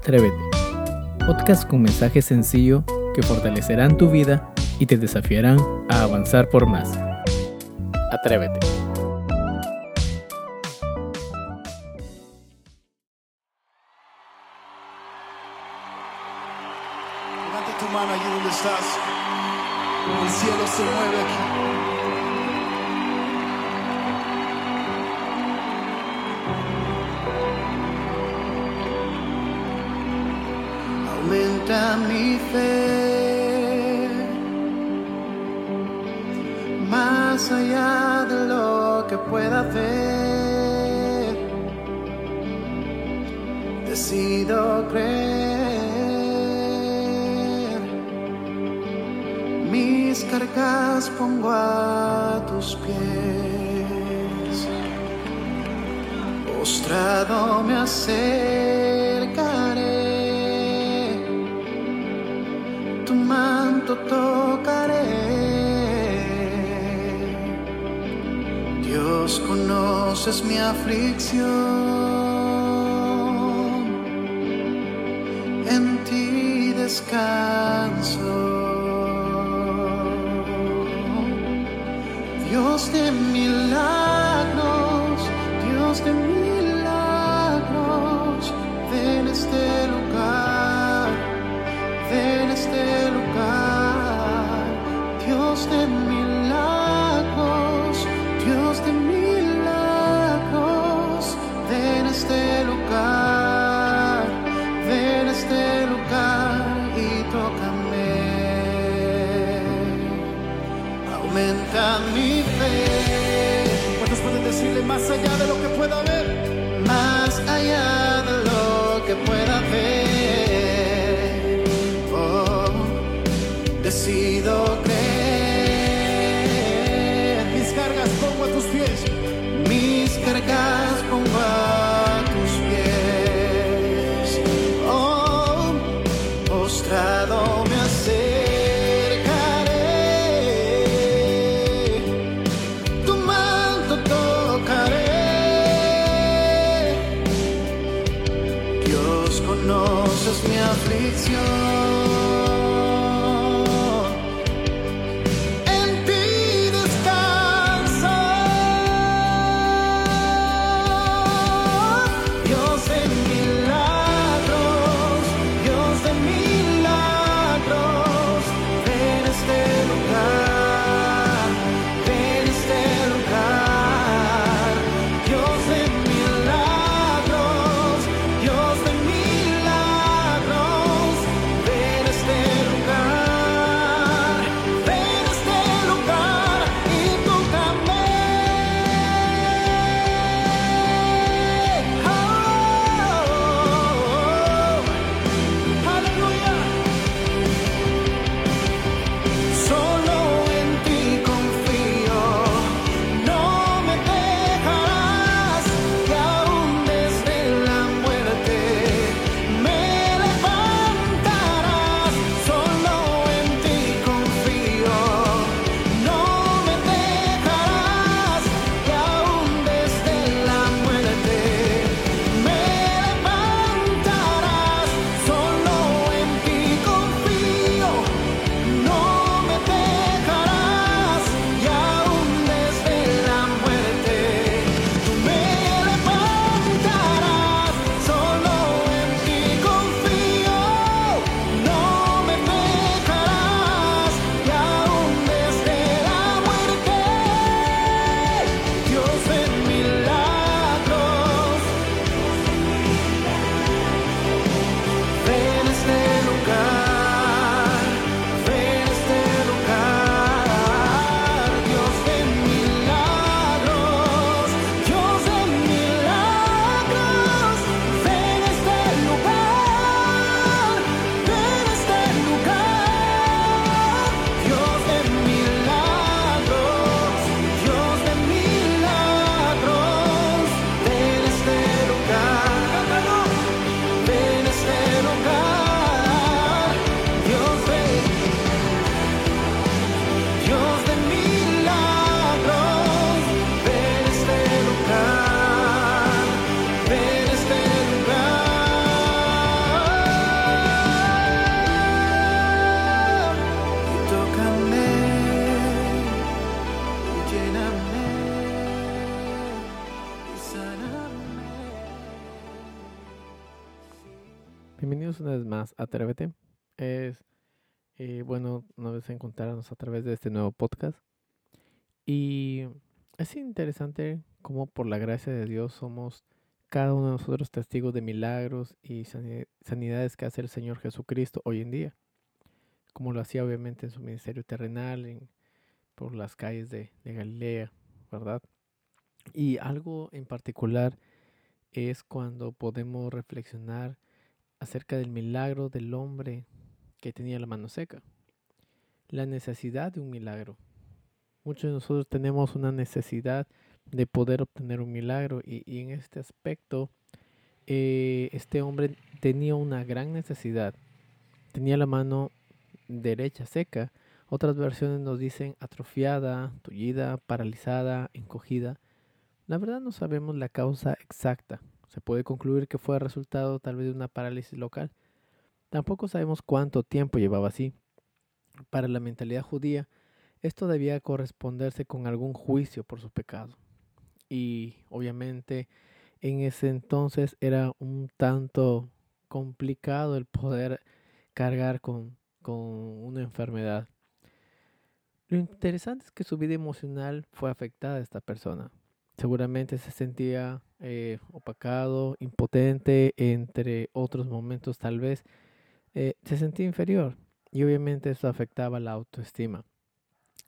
Atrévete, podcast con mensaje sencillo que fortalecerán tu vida y te desafiarán a avanzar por más. Atrévete. Levanta tu mano allí donde estás. El cielo se mueve aquí. Fe. Más allá de lo que pueda ver. Decido creer. Mis cargas pongo a tus pies. Postrado me acercaré. Conoces mi aflicción. En ti descanso. Dios de milagros, Dios de milagros, ven a este lugar, ven a este lugar. Dios de milagros, mi fe. ¿Cuántos pueden decirle más allá de lo que pueda ver? Más allá de lo que pueda ver. Oh, decido creer. Mis cargas pongo a tus pies. Mis cargas pongo a bienvenidos una vez más a Atrévete. Es eh, bueno una vez encontrarnos a través de este nuevo podcast. Y es interesante cómo por la gracia de Dios somos cada uno de nosotros testigos de milagros y sanidades que hace el Señor Jesucristo hoy en día. Como lo hacía obviamente en su ministerio terrenal, en, por las calles de, de Galilea, ¿verdad? Y algo en particular es cuando podemos reflexionar acerca del milagro del hombre que tenía la mano seca. La necesidad de un milagro. Muchos de nosotros tenemos una necesidad de poder obtener un milagro y, en este aspecto eh, este hombre tenía una gran necesidad. Tenía la mano derecha seca. Otras versiones nos dicen atrofiada, tullida, paralizada, encogida. La verdad no sabemos la causa exacta. Se puede concluir que fue resultado tal vez de una parálisis local. Tampoco sabemos cuánto tiempo llevaba así. Para la mentalidad judía, esto debía corresponderse con algún juicio por su pecado. Y obviamente en ese entonces era un tanto complicado el poder cargar con, con una enfermedad. Lo interesante es que su vida emocional fue afectada a esta persona seguramente se sentía eh, opacado, impotente, entre otros momentos tal vez eh, se sentía inferior y obviamente eso afectaba la autoestima.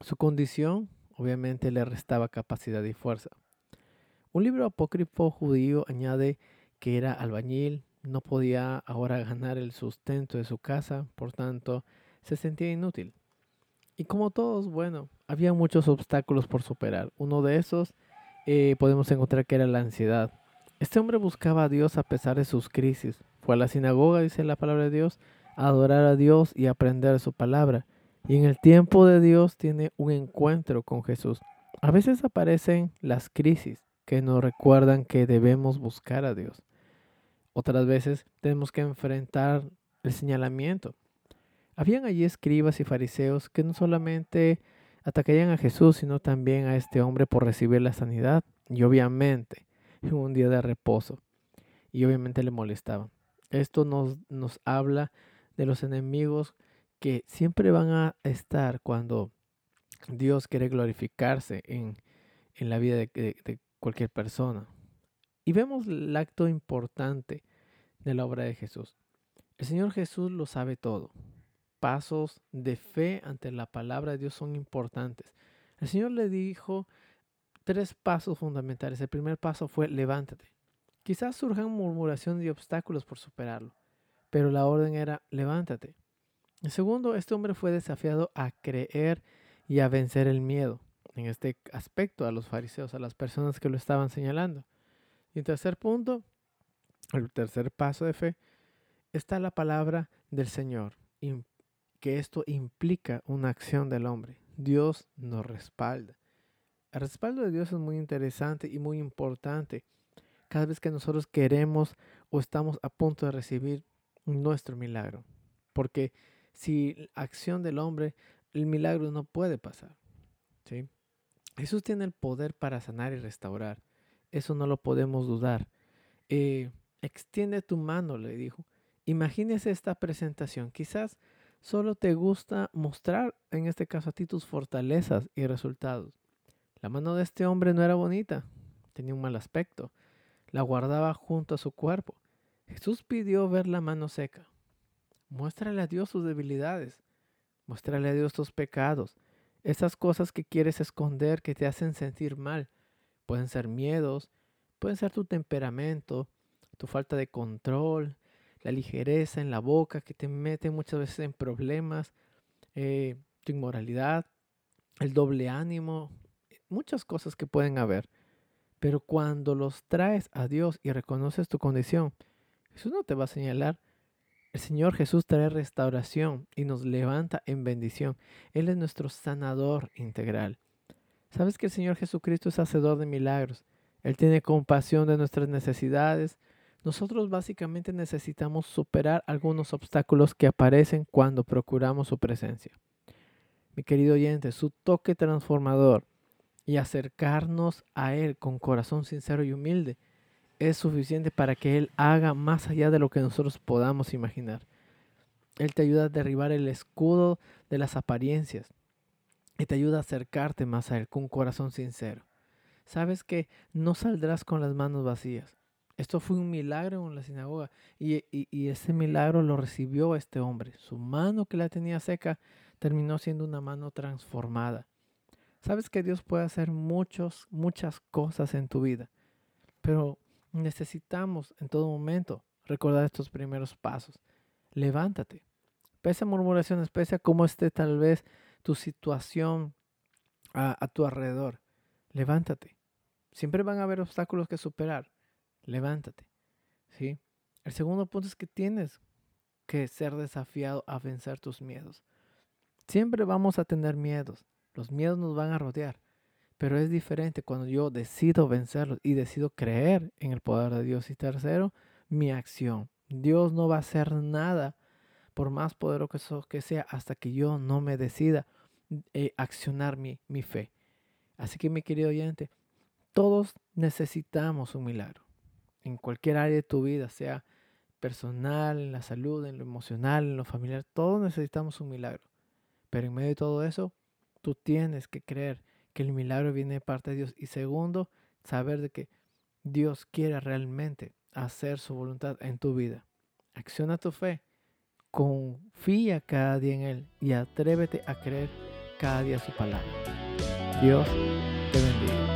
Su condición obviamente le restaba capacidad y fuerza. Un libro apócrifo judío añade que era albañil, no podía ahora ganar el sustento de su casa, por tanto se sentía inútil. Y como todos, bueno, había muchos obstáculos por superar. Uno de esos eh, podemos encontrar que era la ansiedad. Este hombre buscaba a Dios a pesar de sus crisis. Fue a la sinagoga, dice la palabra de Dios, a adorar a Dios y aprender su palabra. Y en el tiempo de Dios tiene un encuentro con Jesús. A veces aparecen las crisis que nos recuerdan que debemos buscar a Dios. Otras veces tenemos que enfrentar el señalamiento. Habían allí escribas y fariseos que no solamente atacarían a Jesús, sino también a este hombre por recibir la sanidad. Y obviamente, en un día de reposo. Y obviamente le molestaban. Esto nos, nos habla de los enemigos que siempre van a estar cuando Dios quiere glorificarse en, en la vida de, de cualquier persona. Y vemos el acto importante de la obra de Jesús. El Señor Jesús lo sabe todo pasos de fe ante la palabra de Dios son importantes. El Señor le dijo tres pasos fundamentales. El primer paso fue levántate. Quizás surjan murmuraciones y obstáculos por superarlo, pero la orden era levántate. El segundo, este hombre fue desafiado a creer y a vencer el miedo. En este aspecto, a los fariseos, a las personas que lo estaban señalando. Y el tercer punto, el tercer paso de fe, está la palabra del Señor que esto implica una acción del hombre. Dios nos respalda. El respaldo de Dios es muy interesante y muy importante cada vez que nosotros queremos o estamos a punto de recibir nuestro milagro. Porque si acción del hombre, el milagro no puede pasar. ¿sí? Jesús tiene el poder para sanar y restaurar. Eso no lo podemos dudar. Eh, extiende tu mano, le dijo. Imagínese esta presentación. Quizás Solo te gusta mostrar, en este caso a ti, tus fortalezas y resultados. La mano de este hombre no era bonita, tenía un mal aspecto. La guardaba junto a su cuerpo. Jesús pidió ver la mano seca. Muéstrale a Dios tus debilidades. Muéstrale a Dios tus pecados. Esas cosas que quieres esconder que te hacen sentir mal. Pueden ser miedos, pueden ser tu temperamento, tu falta de control, la ligereza en la boca que te mete muchas veces en problemas, eh, tu inmoralidad, el doble ánimo, muchas cosas que pueden haber. Pero cuando los traes a Dios y reconoces tu condición, Jesús no te va a señalar. El Señor Jesús trae restauración y nos levanta en bendición. Él es nuestro sanador integral. Sabes que el Señor Jesucristo es hacedor de milagros. Él tiene compasión de nuestras necesidades, nosotros básicamente necesitamos superar algunos obstáculos que aparecen cuando procuramos su presencia. Mi querido oyente, su toque transformador y acercarnos a Él con corazón sincero y humilde es suficiente para que Él haga más allá de lo que nosotros podamos imaginar. Él te ayuda a derribar el escudo de las apariencias y te ayuda a acercarte más a Él con corazón sincero. Sabes que no saldrás con las manos vacías. Esto fue un milagro en la sinagoga y, y, ese milagro lo recibió este hombre. Su mano que la tenía seca terminó siendo una mano transformada. Sabes que Dios puede hacer muchos, muchas cosas en tu vida, pero necesitamos en todo momento recordar estos primeros pasos. Levántate. Pese a murmuraciones, pese a cómo esté tal vez tu situación a, a tu alrededor, levántate. Siempre van a haber obstáculos que superar levántate. ¿sí? El segundo punto es que tienes que ser desafiado a vencer tus miedos. Siempre vamos a tener miedos. Los miedos nos van a rodear. Pero es diferente cuando yo decido vencerlos y decido creer en el poder de Dios. Y tercero, mi acción. Dios no va a hacer nada por más poderoso que sea hasta que yo no me decida eh, accionar mi, mi fe. Así que mi querido oyente, todos necesitamos un milagro en cualquier área de tu vida, sea personal, en la salud, en lo emocional, en lo familiar, todos necesitamos un milagro. Pero en medio de todo eso, tú tienes que creer que el milagro viene de parte de Dios. Y segundo, saber de que Dios quiere realmente hacer su voluntad en tu vida. Acciona tu fe, confía cada día en Él y atrévete a creer cada día su palabra. Dios te bendiga.